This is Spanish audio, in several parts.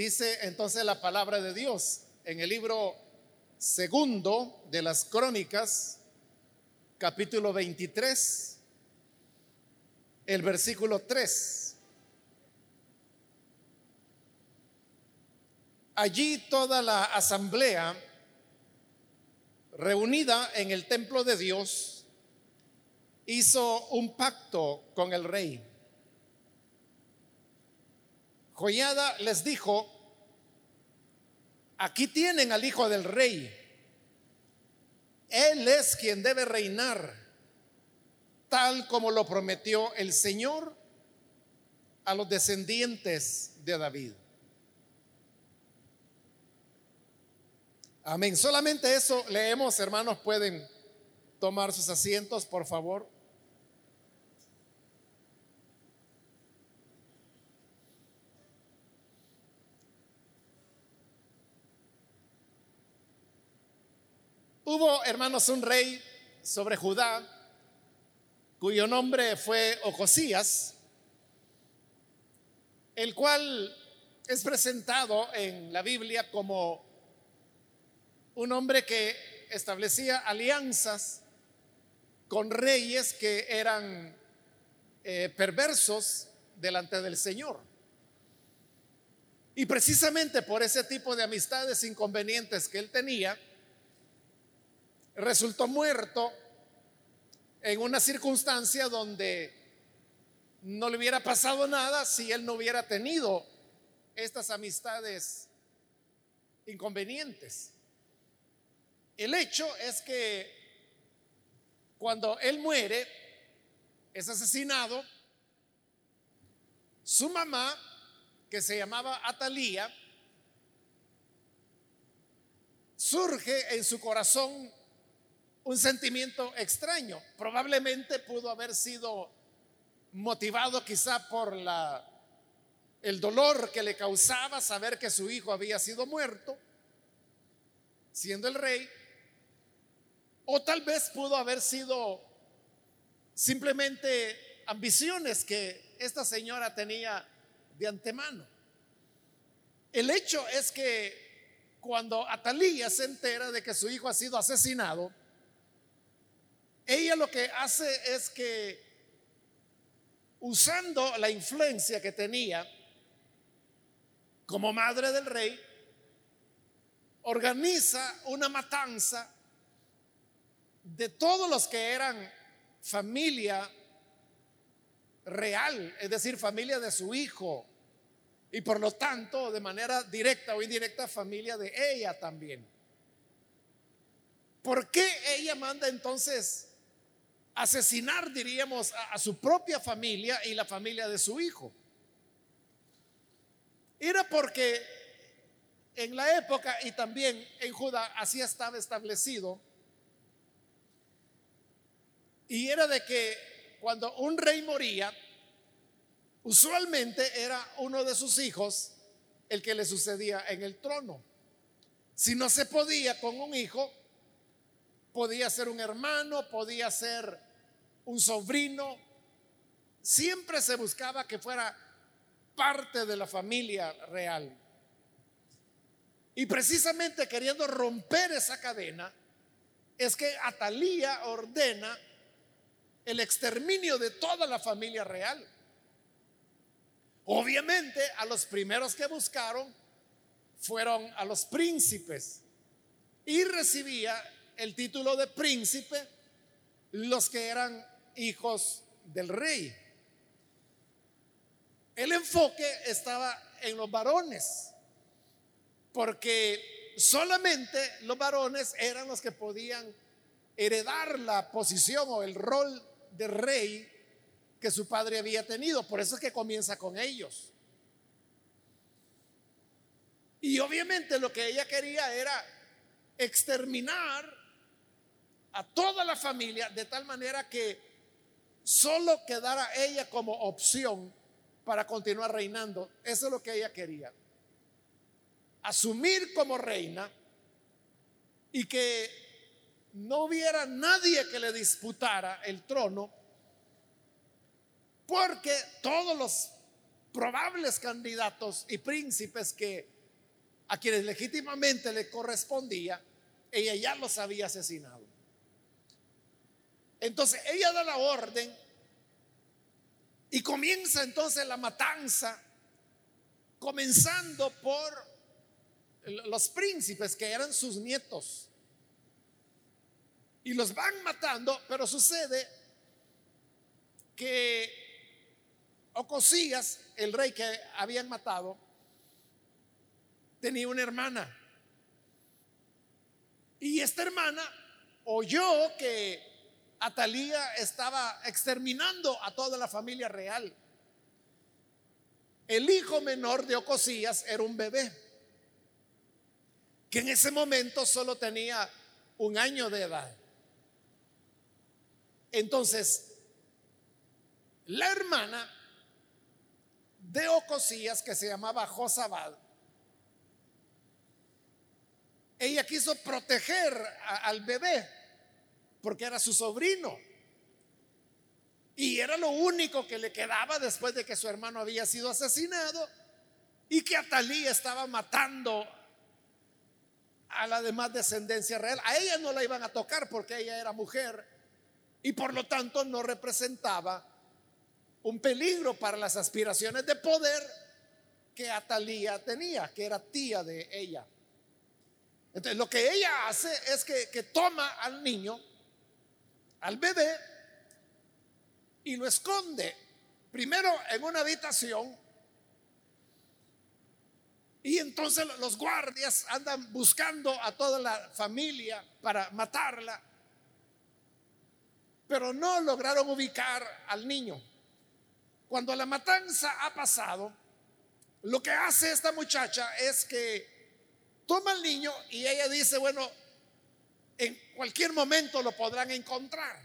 Dice entonces la palabra de Dios en el libro segundo de las crónicas, capítulo 23, el versículo 3. Allí toda la asamblea reunida en el templo de Dios hizo un pacto con el rey. Joyada les dijo, aquí tienen al hijo del rey. Él es quien debe reinar, tal como lo prometió el Señor a los descendientes de David. Amén. Solamente eso leemos, hermanos, pueden tomar sus asientos, por favor. Hubo, hermanos, un rey sobre Judá cuyo nombre fue Ocosías, el cual es presentado en la Biblia como un hombre que establecía alianzas con reyes que eran eh, perversos delante del Señor. Y precisamente por ese tipo de amistades inconvenientes que él tenía, resultó muerto en una circunstancia donde no le hubiera pasado nada si él no hubiera tenido estas amistades inconvenientes. El hecho es que cuando él muere, es asesinado, su mamá, que se llamaba Atalía, surge en su corazón un sentimiento extraño. Probablemente pudo haber sido motivado quizá por el dolor que le causaba saber que su hijo había sido muerto, siendo el rey, o tal vez pudo haber sido simplemente ambiciones que esta señora tenía de antemano. El hecho es que cuando Atalía se entera de que su hijo ha sido asesinado, ella lo que hace es que, usando la influencia que tenía como madre del rey, organiza una matanza de todos los que eran familia real, es decir, familia de su hijo, y por lo tanto, de manera directa o indirecta, familia de ella también. ¿Por qué ella manda entonces asesinar, diríamos, a, su propia familia y la familia de su hijo. Era porque en la época y también en Judá así estaba establecido. Y era de que cuando un rey moría, usualmente era uno de sus hijos el que le sucedía en el trono. Si no se podía con un hijo, podía ser un hermano, podía ser un sobrino. Siempre se buscaba que fuera parte de la familia real. Y precisamente queriendo romper esa cadena, es que Atalía ordena el exterminio de toda la familia real. Obviamente a los primeros que buscaron fueron a los príncipes y recibía el título de príncipe los que eran hijos del rey. El enfoque estaba en los varones, porque solamente los varones eran los que podían heredar la posición o el rol de rey que su padre había tenido. Por eso es que comienza con ellos. Y obviamente lo que ella quería era exterminar a toda la familia de tal manera que solo quedara ella como opción para continuar reinando. Eso es lo que ella quería. Asumir como reina y que no hubiera nadie que le disputara el trono, porque todos los probables candidatos y príncipes que a quienes legítimamente le correspondía, ella ya los había asesinado. Entonces ella da la orden y comienza entonces la matanza, comenzando por los príncipes que eran sus nietos. Y los van matando, pero sucede que Ocosías, el rey que habían matado, tenía una hermana. Y esta hermana oyó que Atalía estaba exterminando a toda la familia real. El hijo menor de Ocosías era un bebé, que en ese momento solo tenía un año de edad. Entonces, la hermana de Ocosías, que se llamaba Josabad, ella quiso proteger al bebé porque era su sobrino. Y era lo único que le quedaba después de que su hermano había sido asesinado y que Atalía estaba matando a la demás descendencia real. A ella no la iban a tocar porque ella era mujer y por lo tanto no representaba un peligro para las aspiraciones de poder que Atalía tenía, que era tía de ella. Entonces lo que ella hace es que, que toma al niño, al bebé, y lo esconde primero en una habitación y entonces los guardias andan buscando a toda la familia para matarla, pero no lograron ubicar al niño. Cuando la matanza ha pasado, lo que hace esta muchacha es que toma al niño y ella dice, bueno, en cualquier momento lo podrán encontrar.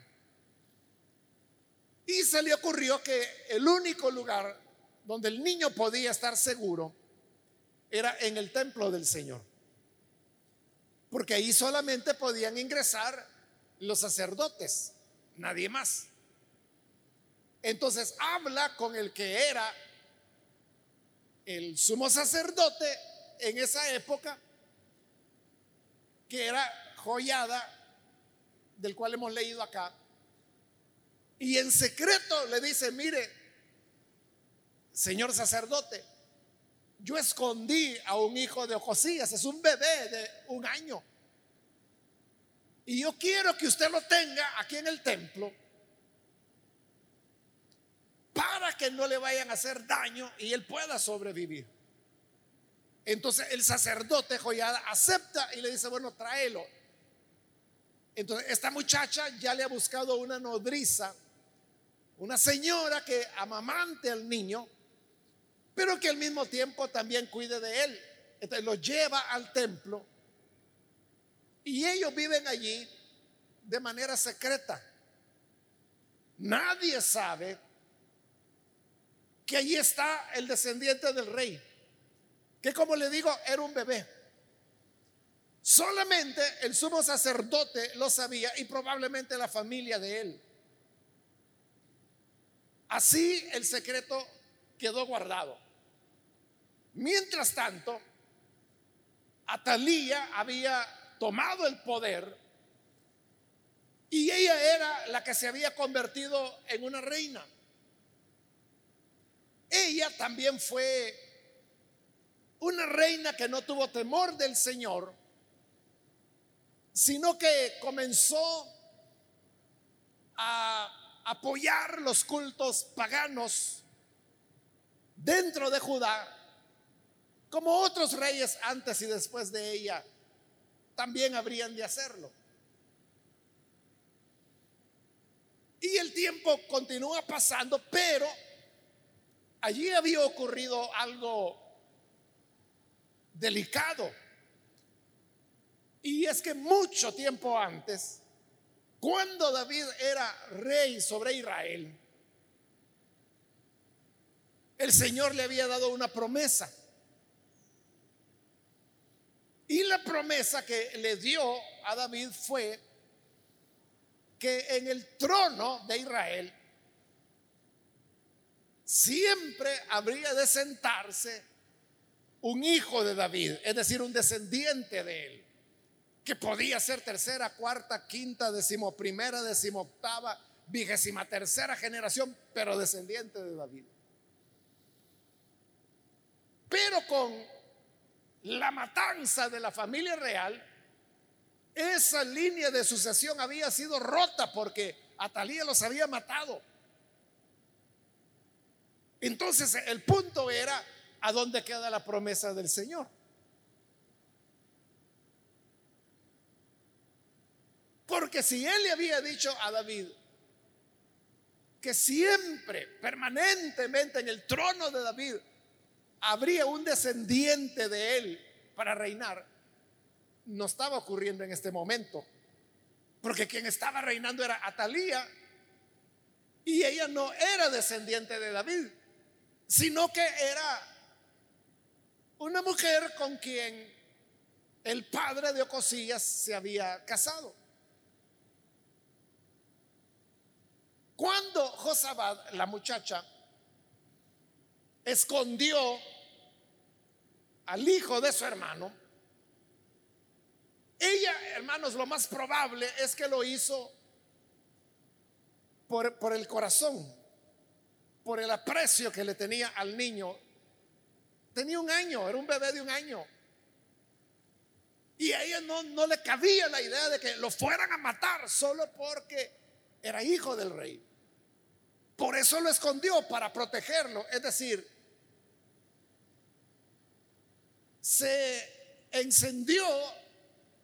Y se le ocurrió que el único lugar donde el niño podía estar seguro era en el templo del Señor. Porque ahí solamente podían ingresar los sacerdotes, nadie más. Entonces habla con el que era el sumo sacerdote en esa época, que era joyada, del cual hemos leído acá, y en secreto le dice, mire, señor sacerdote, yo escondí a un hijo de Josías, es un bebé de un año. Y yo quiero que usted lo tenga aquí en el templo para que no le vayan a hacer daño y él pueda sobrevivir. Entonces el sacerdote Joyada acepta y le dice, bueno, tráelo. Entonces esta muchacha ya le ha buscado una nodriza, una señora que amamante al niño, pero que al mismo tiempo también cuide de él. Entonces lo lleva al templo y ellos viven allí de manera secreta. Nadie sabe que allí está el descendiente del rey, que como le digo, era un bebé. Solamente el sumo sacerdote lo sabía y probablemente la familia de él. Así el secreto quedó guardado. Mientras tanto, Atalía había tomado el poder y ella era la que se había convertido en una reina. Ella también fue una reina que no tuvo temor del Señor, sino que comenzó a apoyar los cultos paganos dentro de Judá, como otros reyes antes y después de ella también habrían de hacerlo. Y el tiempo continúa pasando, pero allí había ocurrido algo delicado. Y es que mucho tiempo antes, cuando David era rey sobre Israel, el Señor le había dado una promesa. Y la promesa que le dio a David fue que en el trono de Israel siempre habría de sentarse un hijo de David, es decir, un descendiente de él, que podía ser tercera, cuarta, quinta, decimoprimera, decimoctava, vigésima tercera generación, pero descendiente de David. Pero con la matanza de la familia real, esa línea de sucesión había sido rota porque Atalía los había matado. Entonces el punto era a dónde queda la promesa del Señor. Porque si él le había dicho a David que siempre, permanentemente en el trono de David, habría un descendiente de él para reinar, no estaba ocurriendo en este momento. Porque quien estaba reinando era Atalía y ella no era descendiente de David, sino que era una mujer con quien el padre de Ocosías se había casado. Cuando Josabad, la muchacha, escondió al hijo de su hermano, ella, hermanos, lo más probable es que lo hizo por, por, el corazón, por el aprecio que le tenía al niño. Tenía un año, era un bebé de un año. Y a ella no, no le cabía la idea de que lo fueran a matar solo porque era hijo del rey. Por eso lo escondió, para protegerlo. Es decir, se encendió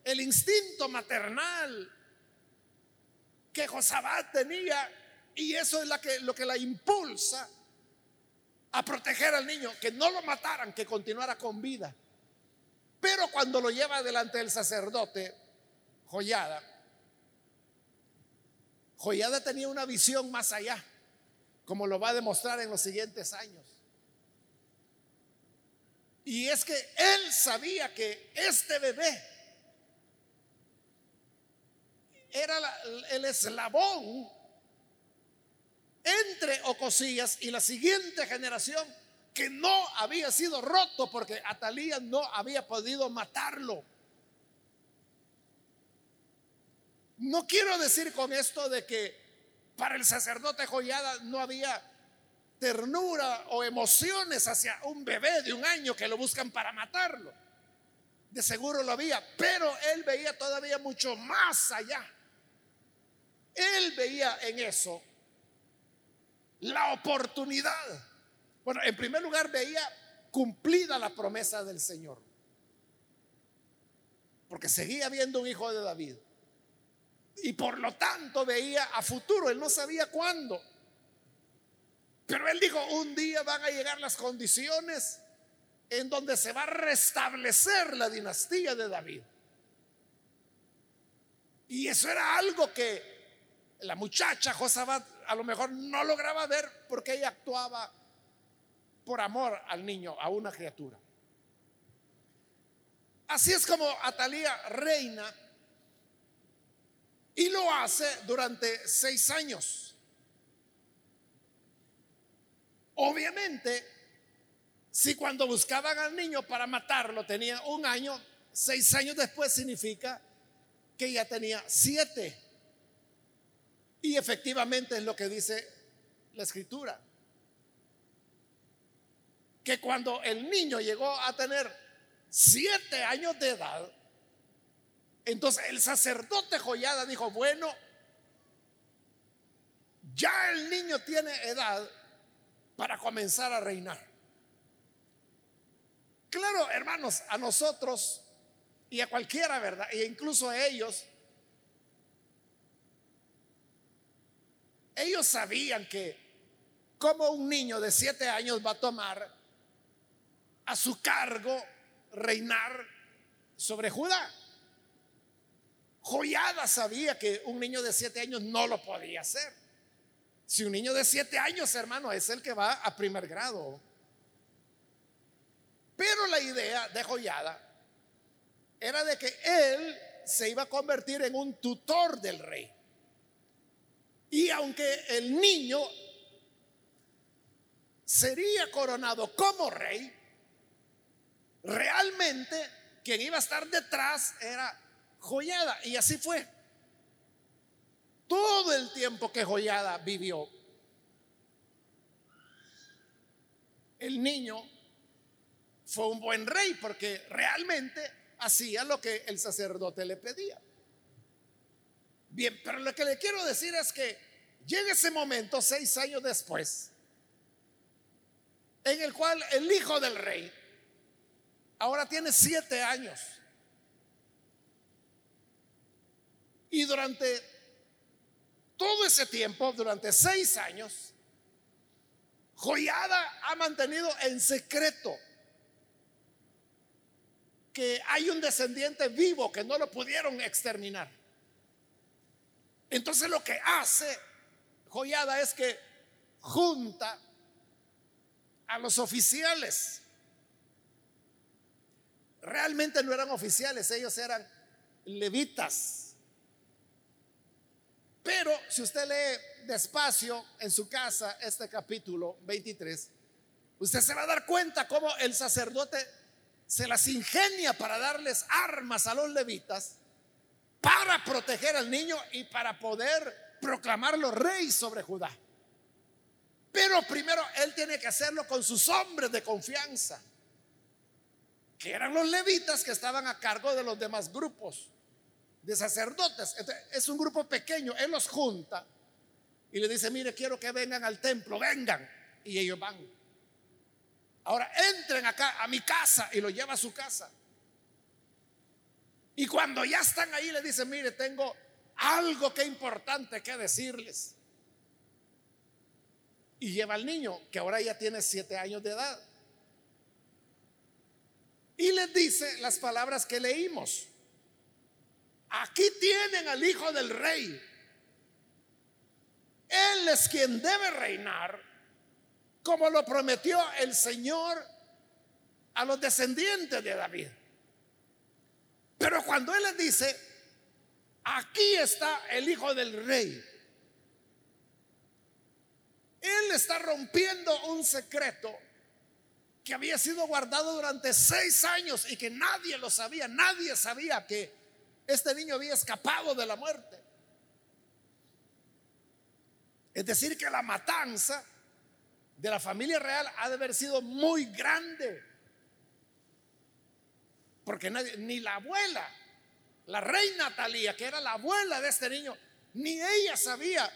el instinto maternal que Josabad tenía y eso es que, lo que la impulsa a proteger al niño, que no lo mataran, que continuara con vida. Pero cuando lo lleva delante del sacerdote, Joyada, Joyada tenía una visión más allá, como lo va a demostrar en los siguientes años. Y es que él sabía que este bebé era el eslabón entre Ocosías y la siguiente generación que no había sido roto porque Atalía no había podido matarlo. No quiero decir con esto de que para el sacerdote Joyada no había ternura o emociones hacia un bebé de un año que lo buscan para matarlo. De seguro lo había, pero él veía todavía mucho más allá. Él veía en eso la oportunidad. Bueno, en primer lugar veía cumplida la promesa del Señor. Porque seguía viendo un hijo de David. Y por lo tanto veía a futuro, él no sabía cuándo. Pero él dijo, un día van a llegar las condiciones en donde se va a restablecer la dinastía de David. Y eso era algo que la muchacha Josabat a lo mejor no lograba ver porque ella actuaba por amor al niño, a una criatura. Así es como Atalía reina y lo hace durante seis años. Obviamente, si cuando buscaban al niño para matarlo tenía un año, seis años después significa que ya tenía siete. Y efectivamente es lo que dice la escritura. Que cuando el niño llegó a tener siete años de edad, entonces el sacerdote Joyada dijo, bueno, ya el niño tiene edad para comenzar a reinar. Claro, hermanos, a nosotros y a cualquiera, ¿verdad? E incluso a ellos, ellos sabían que como un niño de siete años va a tomar a su cargo reinar sobre Judá. Joyada sabía que un niño de siete años no lo podía hacer. Si un niño de siete años, hermano, es el que va a primer grado. Pero la idea de Joyada era de que él se iba a convertir en un tutor del rey. Y aunque el niño sería coronado como rey, realmente quien iba a estar detrás era Joyada. Y así fue. Todo el tiempo que Joyada vivió, el niño fue un buen rey porque realmente hacía lo que el sacerdote le pedía. Bien, pero lo que le quiero decir es que llega ese momento, seis años después, en el cual el hijo del rey ahora tiene siete años. Y durante todo ese tiempo, durante seis años, Joyada ha mantenido en secreto que hay un descendiente vivo que no lo pudieron exterminar. Entonces lo que hace Joyada es que junta a los oficiales. Realmente no eran oficiales, ellos eran levitas. Pero si usted lee despacio en su casa este capítulo 23, usted se va a dar cuenta cómo el sacerdote se las ingenia para darles armas a los levitas para proteger al niño y para poder proclamarlo rey sobre Judá. Pero primero él tiene que hacerlo con sus hombres de confianza, que eran los levitas que estaban a cargo de los demás grupos de sacerdotes. es un grupo pequeño, él los junta y le dice, mire, quiero que vengan al templo, vengan. Y ellos van. Ahora entren acá a mi casa y lo lleva a su casa. Y cuando ya están ahí le dicen, mire, tengo algo que importante que decirles. Y lleva al niño, que ahora ya tiene siete años de edad. Y les dice las palabras que leímos. Aquí tienen al hijo del rey. Él es quien debe reinar, como lo prometió el Señor a los descendientes de David. Pero cuando Él les dice, aquí está el hijo del rey, Él está rompiendo un secreto que había sido guardado durante seis años y que nadie lo sabía, nadie sabía que este niño había escapado de la muerte. Es decir, que la matanza de la familia real ha de haber sido muy grande. Porque nadie, ni la abuela, la reina Talía, que era la abuela de este niño, ni ella sabía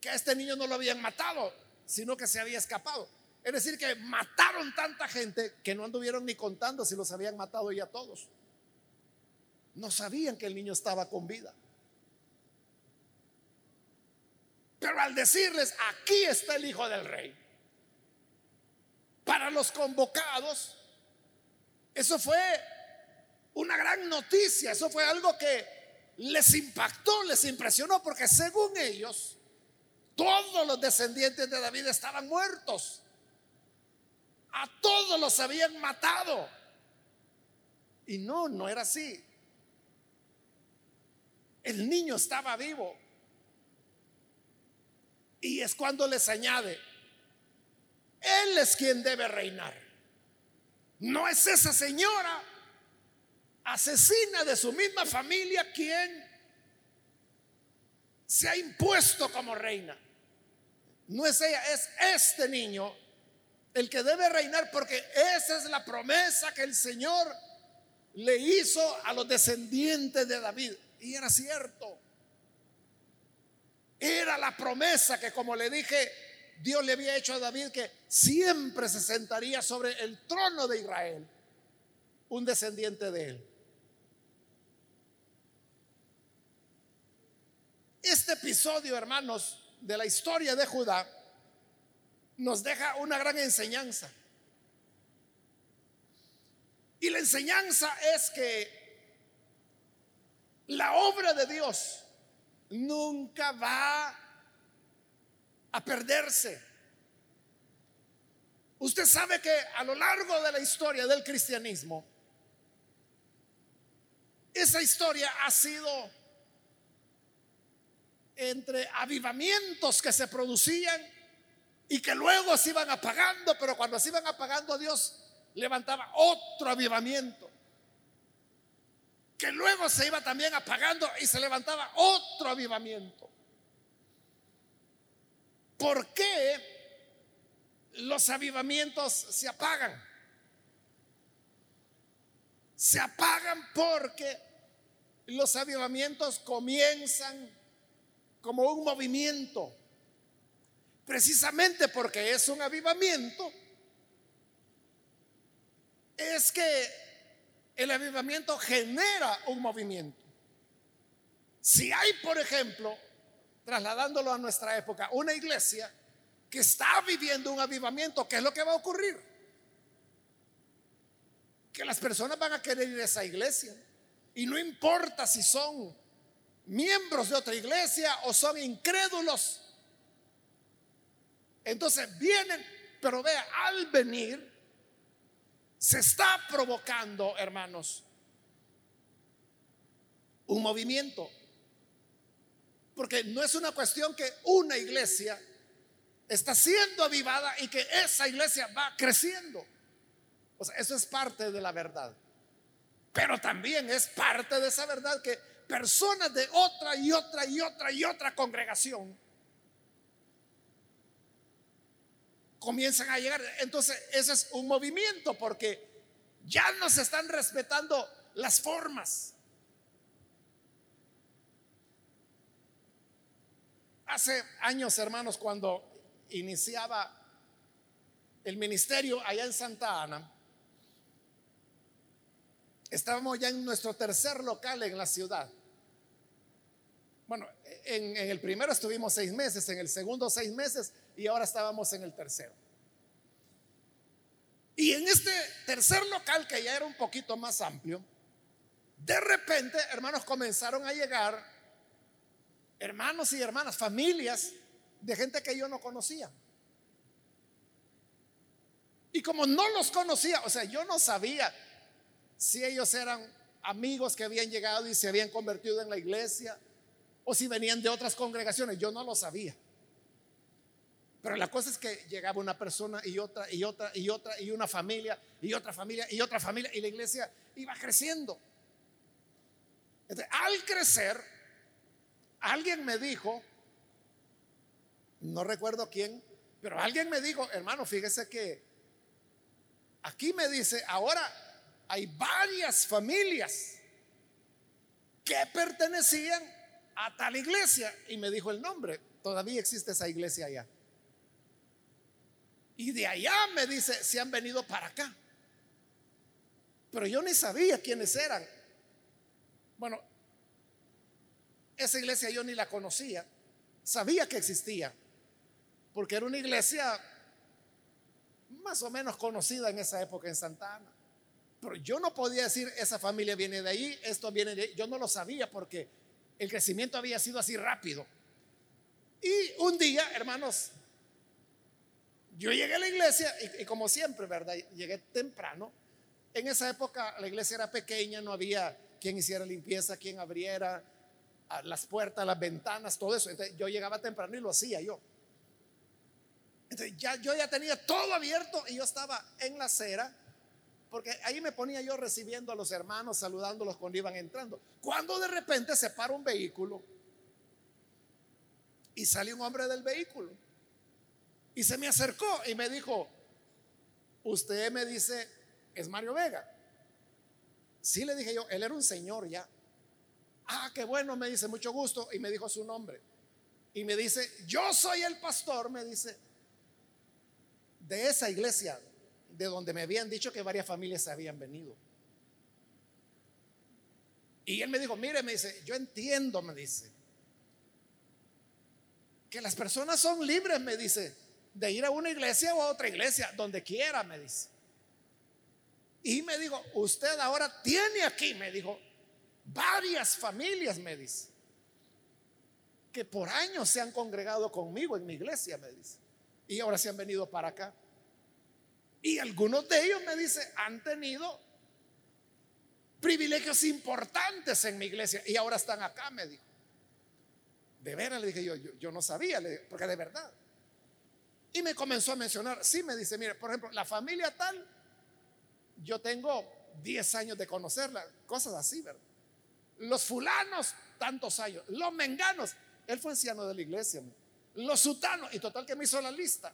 que a este niño no lo habían matado, sino que se había escapado. Es decir, que mataron tanta gente que no anduvieron ni contando si los habían matado ya todos. No sabían que el niño estaba con vida. Pero al decirles, aquí está el hijo del rey, para los convocados, eso fue una gran noticia, eso fue algo que les impactó, les impresionó, porque según ellos, todos los descendientes de David estaban muertos. A todos los habían matado. Y no, no era así. El niño estaba vivo. Y es cuando les añade, Él es quien debe reinar. No es esa señora asesina de su misma familia quien se ha impuesto como reina. No es ella, es este niño el que debe reinar porque esa es la promesa que el Señor le hizo a los descendientes de David. Y era cierto. Era la promesa que, como le dije, Dios le había hecho a David que siempre se sentaría sobre el trono de Israel, un descendiente de él. Este episodio, hermanos, de la historia de Judá nos deja una gran enseñanza. Y la enseñanza es que la obra de Dios nunca va a perderse. Usted sabe que a lo largo de la historia del cristianismo, esa historia ha sido entre avivamientos que se producían y que luego se iban apagando, pero cuando se iban apagando Dios levantaba otro avivamiento, que luego se iba también apagando y se levantaba otro avivamiento. ¿Por qué los avivamientos se apagan? Se apagan porque los avivamientos comienzan como un movimiento. Precisamente porque es un avivamiento, es que el avivamiento genera un movimiento. Si hay, por ejemplo, trasladándolo a nuestra época, una iglesia que está viviendo un avivamiento, ¿qué es lo que va a ocurrir? Que las personas van a querer ir a esa iglesia. Y no importa si son miembros de otra iglesia o son incrédulos. Entonces vienen, pero vea, al venir, se está provocando, hermanos, un movimiento. Porque no es una cuestión que una iglesia está siendo avivada y que esa iglesia va creciendo. O sea, eso es parte de la verdad. Pero también es parte de esa verdad que personas de otra y otra y otra y otra congregación comienzan a llegar. Entonces, ese es un movimiento porque ya no se están respetando las formas. Hace años, hermanos, cuando iniciaba el ministerio allá en Santa Ana, Estábamos ya en nuestro tercer local en la ciudad. Bueno, en, el primero estuvimos seis meses, en el segundo seis meses y ahora estábamos en el tercero. Y en este tercer local, que ya era un poquito más amplio, de repente, hermanos, comenzaron a llegar hermanos y hermanas, familias de gente que yo no conocía. Y como no los conocía, o sea, yo no sabía si ellos eran amigos que habían llegado y se habían convertido en la iglesia o si venían de otras congregaciones, yo no lo sabía. Pero la cosa es que llegaba una persona y otra y otra y otra y una familia y otra familia y otra familia y la iglesia iba creciendo. al crecer, alguien me dijo, no recuerdo quién, pero alguien me dijo, hermano, fíjese que aquí me dice, ahora hay varias familias que pertenecían a tal iglesia. Y me dijo el nombre, todavía existe esa iglesia allá. Y de allá me dice, se han venido para acá. Pero yo ni sabía quiénes eran. Bueno, esa iglesia yo ni la conocía. Sabía que existía. Porque era una iglesia más o menos conocida en esa época en Santa Ana. Pero yo no podía decir, esa familia viene de ahí, esto viene de ahí. Yo no lo sabía porque el crecimiento había sido así rápido. Y un día, hermanos, yo llegué a la iglesia y, como siempre, ¿verdad? Llegué temprano. En esa época la iglesia era pequeña, no había quien hiciera limpieza, quien abriera las puertas, las ventanas, todo eso. Entonces yo llegaba temprano y lo hacía yo. Entonces ya, yo ya tenía todo abierto y yo estaba en la acera porque ahí me ponía yo recibiendo a los hermanos, saludándolos cuando iban entrando. Cuando de repente se para un vehículo y sale un hombre del vehículo y se me acercó y me dijo, usted me dice, es Mario Vega. Sí, le dije yo, él era un señor ya. Ah, qué bueno, me dice, mucho gusto. Y me dijo su nombre. Y me dice, yo soy el pastor, me dice, de esa iglesia de donde me habían dicho que varias familias habían venido. Y él me dijo, mire, me dice, yo entiendo, me dice, que las personas son libres, me dice, de ir a una iglesia o a otra iglesia, donde quiera, me dice. Y me dijo, usted ahora tiene aquí, me dijo, varias familias, me dice, que por años se han congregado conmigo en mi iglesia, me dice, y ahora se han venido para acá. Y algunos de ellos, me dice, han tenido privilegios importantes en mi iglesia y ahora están acá, me dijo. De veras, le dije yo, yo, no sabía, porque de verdad. Me comenzó a mencionar, sí, me dice, mire, por ejemplo, la familia tal, yo tengo 10 años de conocerla, cosas así, ¿verdad? Los fulanos, tantos años, los menganos, él fue anciano de la iglesia, los sutanos, y total que me hizo la lista.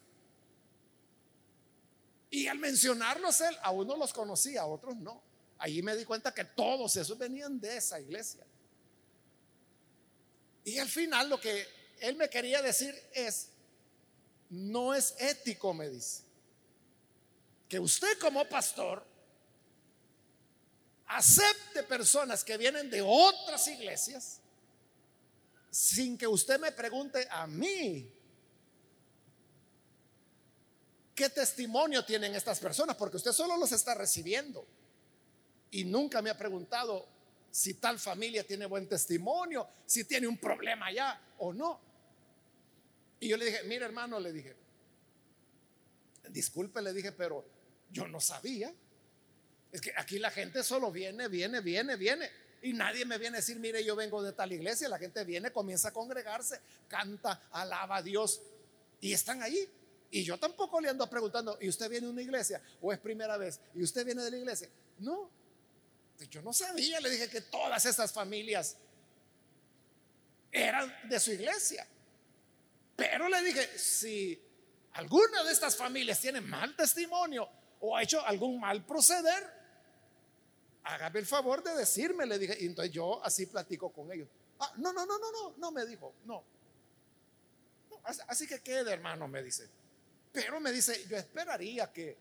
Y al mencionarlos él, a unos los conocía, a otros no. Allí me di cuenta que todos esos venían de esa iglesia. Y al final lo que él me quería decir es, no es ético, me dice, que usted como pastor acepte personas que vienen de otras iglesias sin que usted me pregunte a mí qué testimonio tienen estas personas, porque usted solo los está recibiendo y nunca me ha preguntado si tal familia tiene buen testimonio, si tiene un problema allá o no. Y yo le dije, mire hermano, le dije, disculpe, le dije, pero yo no sabía. Es que aquí la gente solo viene, viene, viene, viene. Y nadie me viene a decir, mire, yo vengo de tal iglesia. La gente viene, comienza a congregarse, canta, alaba a Dios. Y están ahí. Y yo tampoco le ando preguntando, ¿y usted viene de una iglesia? ¿O es primera vez? ¿Y usted viene de la iglesia? No. Yo no sabía, le dije que todas esas familias eran de su iglesia. Pero le dije, si alguna de estas familias tiene mal testimonio o ha hecho algún mal proceder, hágame el favor de decirme, le dije. Y entonces yo así platico con ellos. Ah, no, no, no, no, no, no me dijo, no. así que quede, hermano, me dice. Pero me dice, yo esperaría que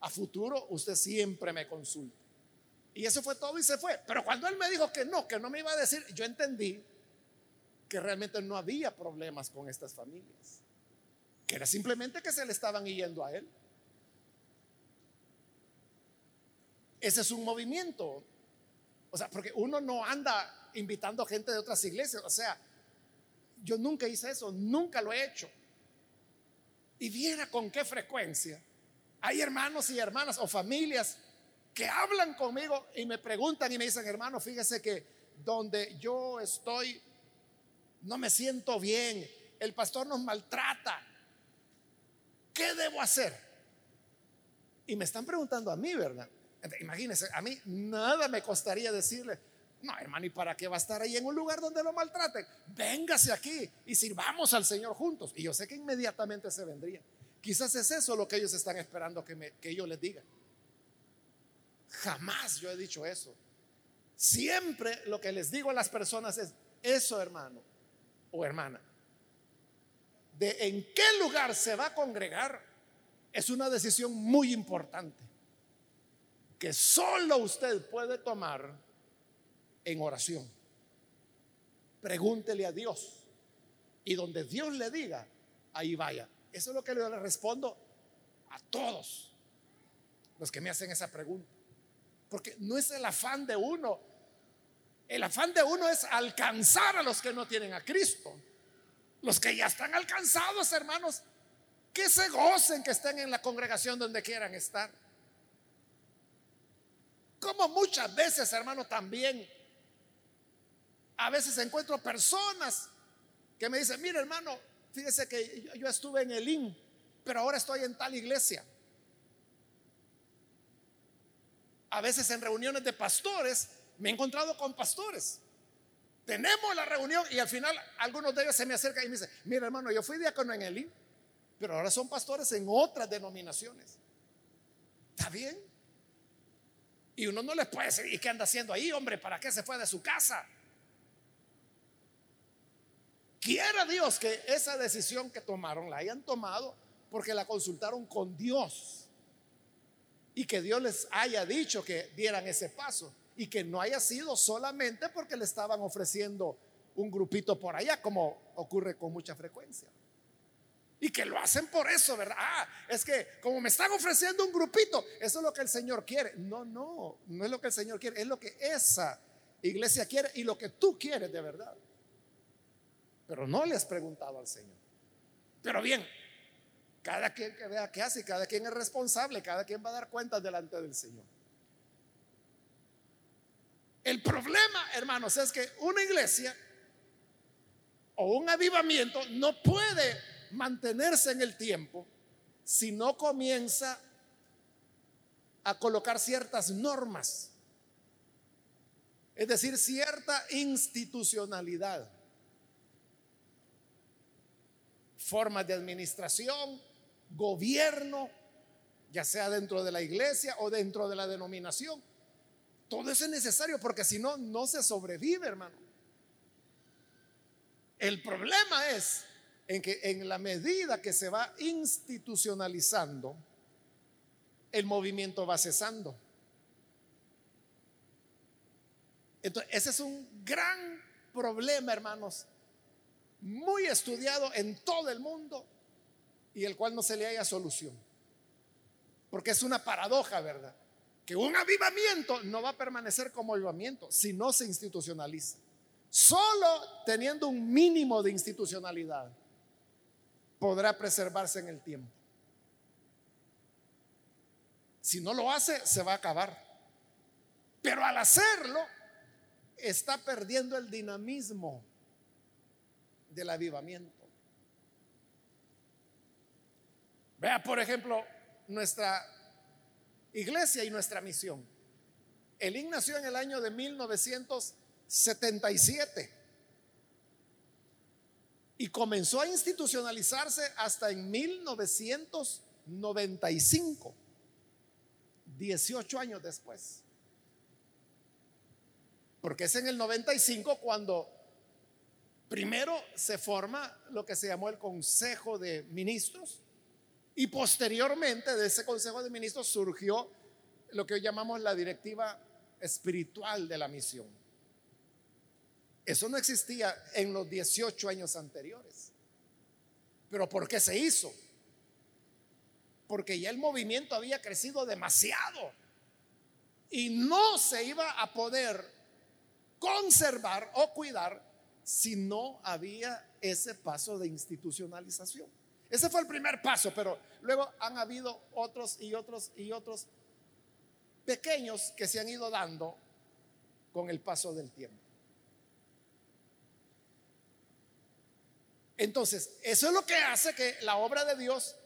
a futuro usted siempre me consulte. Y eso fue todo y se fue. Pero cuando él me dijo que no, que no me iba a decir, yo entendí que realmente no había problemas con estas familias, que era simplemente que se le estaban yendo a él. Ese es un movimiento. O sea, porque uno no anda invitando gente de otras iglesias. O sea, yo nunca hice eso, nunca lo he hecho. Y viera con qué frecuencia hay hermanos y hermanas o familias que hablan conmigo y me preguntan y me dicen, hermano, fíjese que donde yo estoy no me siento bien, el pastor nos maltrata, ¿qué debo hacer? Y me están preguntando a mí, ¿verdad? Imagínense, a mí nada me costaría decirle, no, hermano, ¿y para qué va a estar ahí en un lugar donde lo maltraten? Véngase aquí y sirvamos al Señor juntos. Y yo sé que inmediatamente se vendría. Quizás es eso lo que ellos están esperando que, me, que yo les diga. Jamás yo he dicho eso. Siempre lo que les digo a las personas es, eso hermano, o hermana, de en qué lugar se va a congregar es una decisión muy importante que solo usted puede tomar en oración. Pregúntele a Dios y donde Dios le diga, ahí vaya. Eso es lo que le respondo a todos los que me hacen esa pregunta. Porque no es el afán de uno el afán de uno es alcanzar a los que no tienen a Cristo. Los que ya están alcanzados, hermanos, que se gocen, que estén en la congregación donde quieran estar. Como muchas veces, hermano, también, a veces encuentro personas que me dicen, mire hermano, fíjese que yo, estuve en el IN, pero ahora estoy en tal iglesia. A veces en reuniones de pastores me he encontrado con pastores. Tenemos la reunión y al final algunos de ellos se me acercan y me dicen, mira hermano, yo fui diácono en el IN, pero ahora son pastores en otras denominaciones. ¿Está bien? Y uno no les puede decir, ¿y qué anda haciendo ahí, hombre? ¿Para qué se fue de su casa? Quiera Dios que esa decisión que tomaron la hayan tomado porque la consultaron con Dios y que Dios les haya dicho que dieran ese paso y que no haya sido solamente porque le estaban ofreciendo un grupito por allá, como ocurre con mucha frecuencia. Y que lo hacen por eso, ¿verdad? Ah, es que como me están ofreciendo un grupito, eso es lo que el Señor quiere. No, no, no es lo que el Señor quiere, es lo que esa iglesia quiere y lo que tú quieres de verdad. Pero no le has preguntado al Señor. Pero bien, cada quien que vea qué hace, cada quien es responsable, cada quien va a dar cuentas delante del Señor. El problema, hermanos, es que una iglesia o un avivamiento no puede mantenerse en el tiempo si no comienza a colocar ciertas normas, es decir, cierta institucionalidad, formas de administración, gobierno, ya sea dentro de la iglesia o dentro de la denominación. Todo eso es necesario porque si no, no se sobrevive, hermano. El problema es en que en la medida que se va institucionalizando, el movimiento va cesando. Entonces, ese es un gran problema, hermanos, muy estudiado en todo el mundo y el cual no se le haya solución. Porque es una paradoja, ¿verdad? Que un avivamiento no va a permanecer como avivamiento si no se institucionaliza. Solo teniendo un mínimo de institucionalidad podrá preservarse en el tiempo. Si no lo hace, se va a acabar. Pero al hacerlo, está perdiendo el dinamismo del avivamiento. Vea, por ejemplo, nuestra iglesia y nuestra misión. El IN nació en el año de 1977 y comenzó a institucionalizarse hasta en 1995, 18 años después. Porque es en el 95 cuando primero se forma lo que se llamó el Consejo de Ministros y posteriormente de ese Consejo de Ministros surgió lo que hoy llamamos la directiva espiritual de la misión. Eso no existía en los 18 años anteriores. Pero ¿por qué se hizo? Porque ya el movimiento había crecido demasiado y no se iba a poder conservar o cuidar si no había ese paso de institucionalización. Ese fue el primer paso, pero luego han habido otros y otros y otros pequeños que se han ido dando con el paso del tiempo. Entonces, eso es lo que hace que la obra de Dios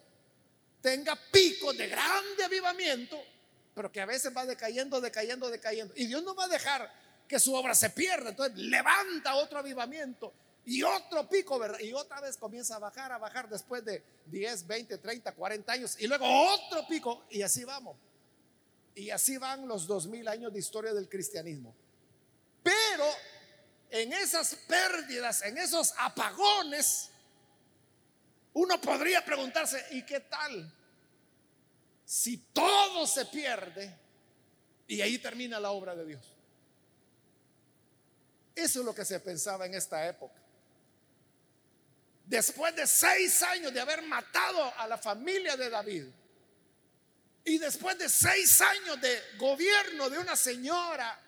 tenga picos de grande avivamiento, pero que a veces va decayendo, decayendo, decayendo. Y Dios no va a dejar que su obra se pierda. Entonces levanta otro avivamiento y otro pico, ¿verdad? Y otra vez comienza a bajar, a bajar después de 10, 20, 30, 40 años. Y luego otro pico y así vamos. Y así van los dos mil años de historia del cristianismo. Pero en esas pérdidas, en esos apagones, uno podría preguntarse, ¿y qué tal? Si todo se pierde y ahí termina la obra de Dios. Eso es lo que se pensaba en esta época. Después de seis años de haber matado a la familia de David y después de seis años de gobierno de una señora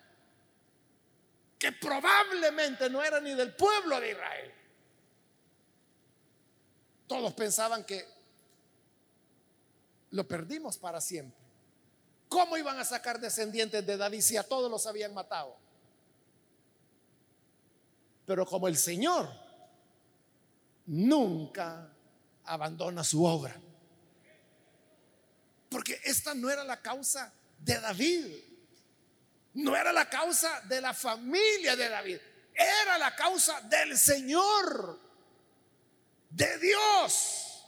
que probablemente no era ni del pueblo de Israel. Todos pensaban que lo perdimos para siempre. ¿Cómo iban a sacar descendientes de David si a todos los habían matado? Pero como el Señor nunca abandona su obra. Porque esta no era la causa de David. No era la causa de la familia de David, era la causa del Señor, de Dios.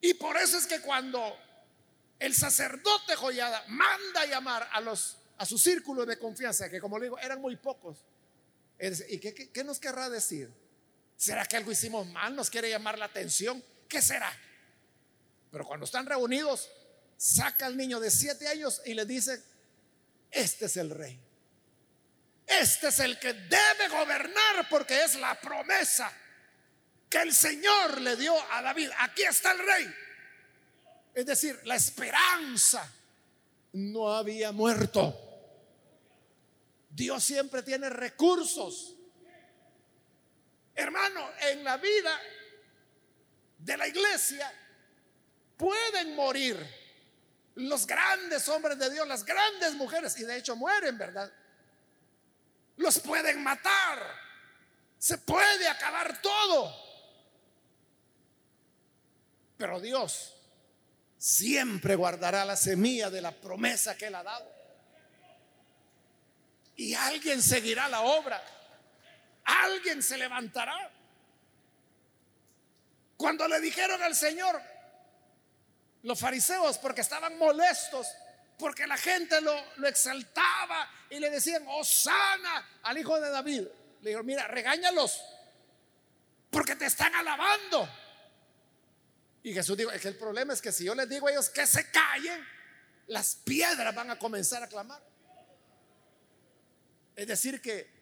Y por eso es que cuando el sacerdote Joyada manda llamar a los a su círculo de confianza, que como le digo, eran muy pocos. ¿Y qué, qué, nos querrá decir? ¿Será que algo hicimos mal? ¿Nos quiere llamar la atención? ¿Qué será? Pero cuando están reunidos, saca al niño de siete años y le dice, este es el rey. Este es el que debe gobernar porque es la promesa que el Señor le dio a David. Aquí está el rey. Es decir, la esperanza no había muerto. Dios siempre tiene recursos. Hermano, en la vida de la iglesia pueden morir los grandes hombres de Dios, las grandes mujeres, y de hecho mueren, ¿verdad? Los pueden matar, se puede acabar todo. Pero Dios siempre guardará la semilla de la promesa que él ha dado. Y alguien seguirá la obra. Alguien se levantará. Cuando le dijeron al Señor, los fariseos, porque estaban molestos, porque la gente lo, exaltaba y le decían, Osana al hijo de David. Le dijeron, mira, regáñalos, porque te están alabando. Y Jesús dijo, es que el problema es que si yo les digo a ellos que se callen, las piedras van a comenzar a clamar. Es decir, que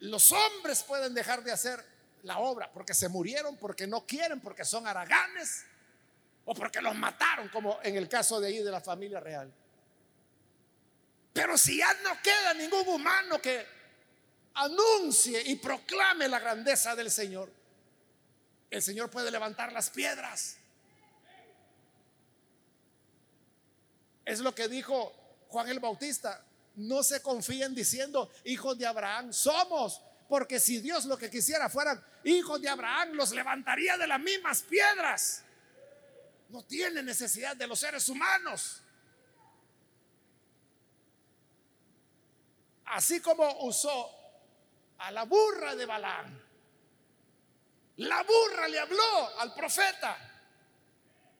los hombres pueden dejar de hacer la obra porque se murieron, porque no quieren, porque son haraganes o porque los mataron, como en el caso de ahí de la familia real. Pero si ya no queda ningún humano que anuncie y proclame la grandeza del Señor, el Señor puede levantar las piedras. Es lo que dijo Juan el Bautista. No se confíen diciendo hijos de Abraham somos, porque si Dios lo que quisiera fueran hijos de Abraham, los levantaría de las mismas piedras. No tiene necesidad de los seres humanos. Así como usó a la burra de Balaam. La burra le habló al profeta.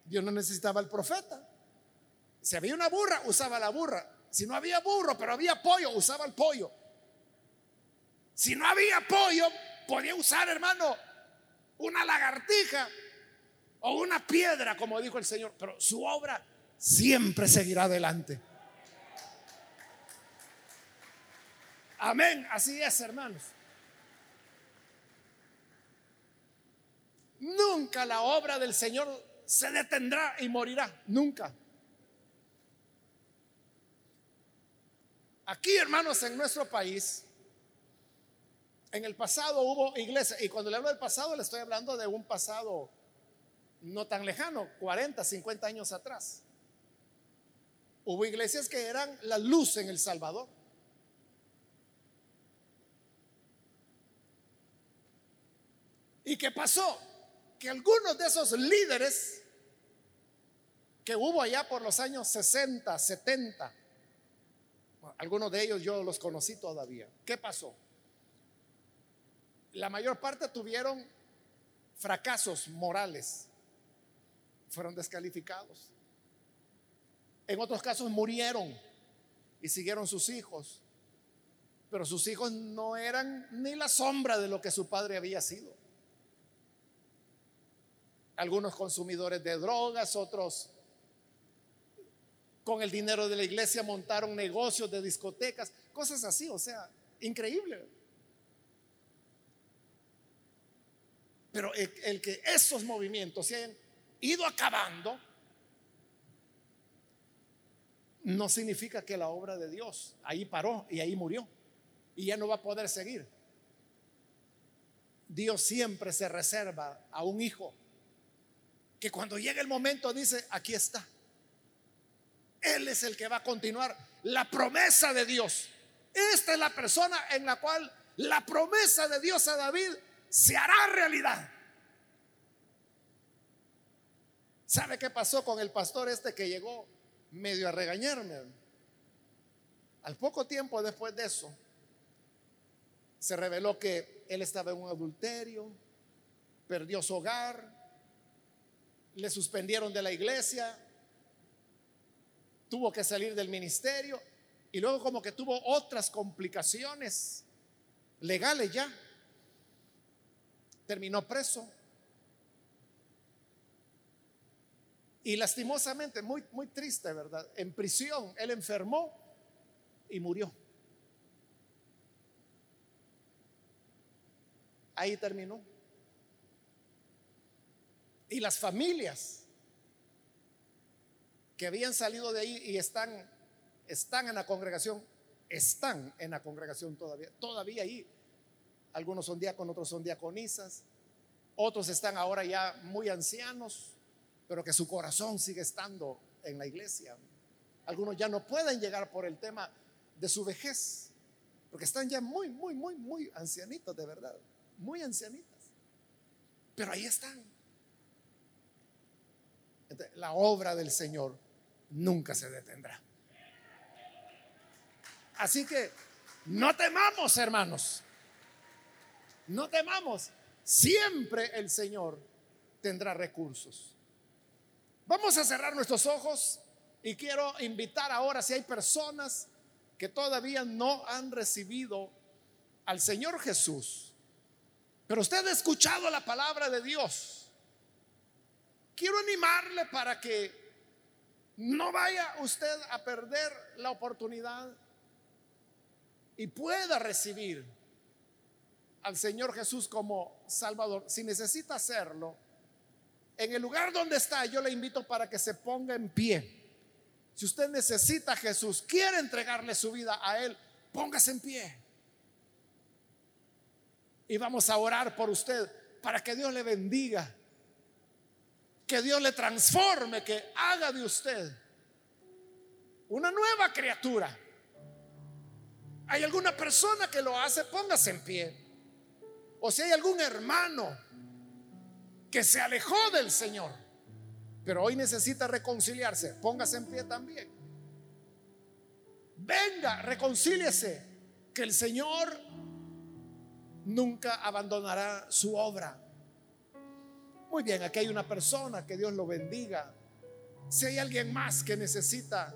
Dios no necesitaba al profeta. Si había una burra, usaba la burra. Si no había burro, pero había pollo, usaba el pollo. Si no había pollo, podía usar, hermano, una lagartija o una piedra, como dijo el Señor. Pero su obra siempre seguirá adelante. Amén. Así es, hermanos. Nunca la obra del Señor se detendrá y morirá. Nunca. Aquí, hermanos, en nuestro país, en el pasado hubo iglesias, y cuando le hablo del pasado, le estoy hablando de un pasado no tan lejano, 40, 50 años atrás. Hubo iglesias que eran la luz en El Salvador. ¿Y qué pasó? Que algunos de esos líderes que hubo allá por los años 60, 70, algunos de ellos yo los conocí todavía. ¿Qué pasó? la mayor parte tuvieron fracasos morales, fueron descalificados. En otros casos murieron y siguieron sus hijos, pero sus hijos no eran ni la sombra de lo que su padre había sido. Algunos consumidores de drogas, otros con el dinero de la iglesia montaron negocios de discotecas, cosas así, o sea, increíble. Pero el, que esos movimientos se hayan ido acabando no significa que la obra de Dios ahí paró y ahí murió y ya no va a poder seguir. Dios siempre se reserva a un hijo que cuando llegue el momento dice, aquí está. Él es el que va a continuar la promesa de Dios. Esta es la persona en la cual la promesa de Dios a David se hará realidad. ¿Sabe qué pasó con el pastor este que llegó medio a regañarme? Al poco tiempo después de eso, se reveló que él estaba en un adulterio, perdió su hogar, le suspendieron de la iglesia, tuvo que salir del ministerio y luego como que tuvo otras complicaciones legales ya terminó preso. Y lastimosamente, muy, muy triste, ¿verdad? En prisión, él enfermó y murió. Ahí terminó. Y las familias que habían salido de ahí y están, están en la congregación, están en la congregación todavía, todavía ahí algunos son diáconos, otros son diaconisas, otros están ahora ya muy ancianos, pero que su corazón sigue estando en la iglesia. Algunos ya no pueden llegar por el tema de su vejez, porque están ya muy, muy, muy, muy ancianitos de verdad, muy ancianitas. Pero ahí están. La obra del Señor nunca se detendrá. Así que no temamos, hermanos. No temamos. Siempre el Señor tendrá recursos. Vamos a cerrar nuestros ojos y quiero invitar ahora si hay personas que todavía no han recibido al Señor Jesús, pero usted ha escuchado la palabra de Dios. Quiero animarle para que no vaya usted a perder la oportunidad y pueda recibir al Señor Jesús como Salvador. Si necesita hacerlo, en el lugar donde está, yo le invito para que se ponga en pie. Si usted necesita a Jesús, quiere entregarle su vida a Él, póngase en pie. Y vamos a orar por usted para que Dios le bendiga, que Dios le transforme, que haga de usted una nueva criatura. ¿Hay alguna persona que lo hace? Póngase en pie. O si hay algún hermano que se alejó del Señor, pero hoy necesita reconciliarse, póngase en pie también. Venga, reconcíliese, que el Señor nunca abandonará su obra. Muy bien, aquí hay una persona, que Dios lo bendiga. Si hay alguien más que necesita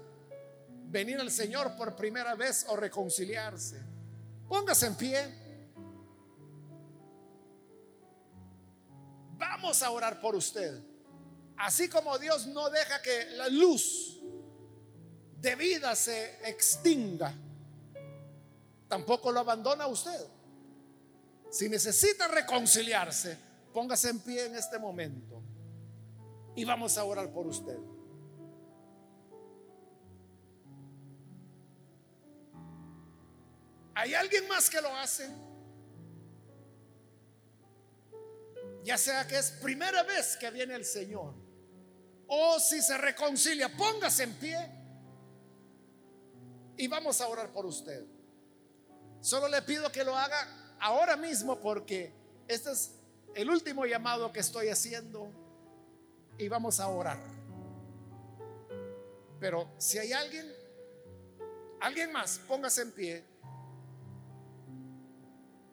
venir al Señor por primera vez o reconciliarse, póngase en pie. Vamos a orar por usted. Así como Dios no deja que la luz de vida se extinga, tampoco lo abandona usted. Si necesita reconciliarse, póngase en pie en este momento y vamos a orar por usted. ¿Hay alguien más que lo hace? Ya sea que es primera vez que viene el Señor o si se reconcilia, póngase en pie y vamos a orar por usted. Solo le pido que lo haga ahora mismo porque este es el último llamado que estoy haciendo y vamos a orar. Pero si hay alguien, alguien más, póngase en pie.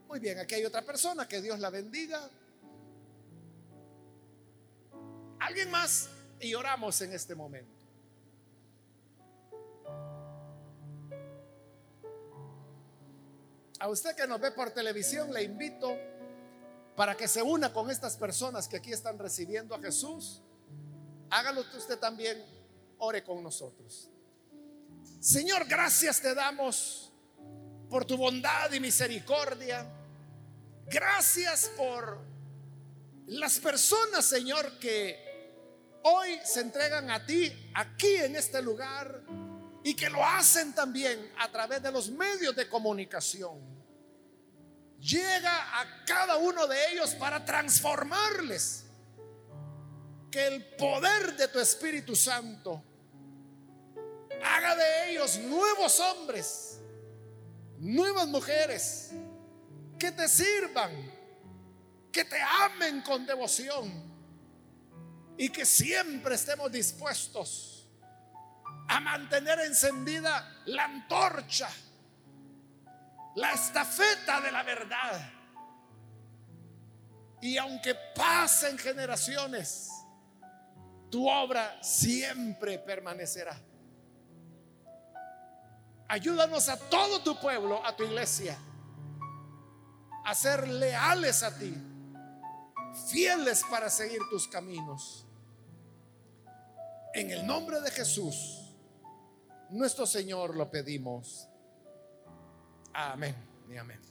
Muy bien, aquí hay otra persona, que Dios la bendiga. ¿Alguien más? Y oramos en este momento. A usted que nos ve por televisión, le invito para que se una con estas personas que aquí están recibiendo a Jesús. Hágalo usted también, ore con nosotros. Señor, gracias te damos por tu bondad y misericordia. Gracias por las personas, Señor, que hoy se entregan a ti aquí en este lugar y que lo hacen también a través de los medios de comunicación. Llega a cada uno de ellos para transformarles. Que el poder de tu Espíritu Santo haga de ellos nuevos hombres, nuevas mujeres, que te sirvan, que te amen con devoción y que siempre estemos dispuestos a mantener encendida la antorcha, la estafeta de la verdad. Y aunque pasen generaciones, tu obra siempre permanecerá. Ayúdanos a todo tu pueblo, a tu iglesia, a ser leales a ti, fieles para seguir tus caminos. En el nombre de Jesús, nuestro Señor, lo pedimos. Amén y amén.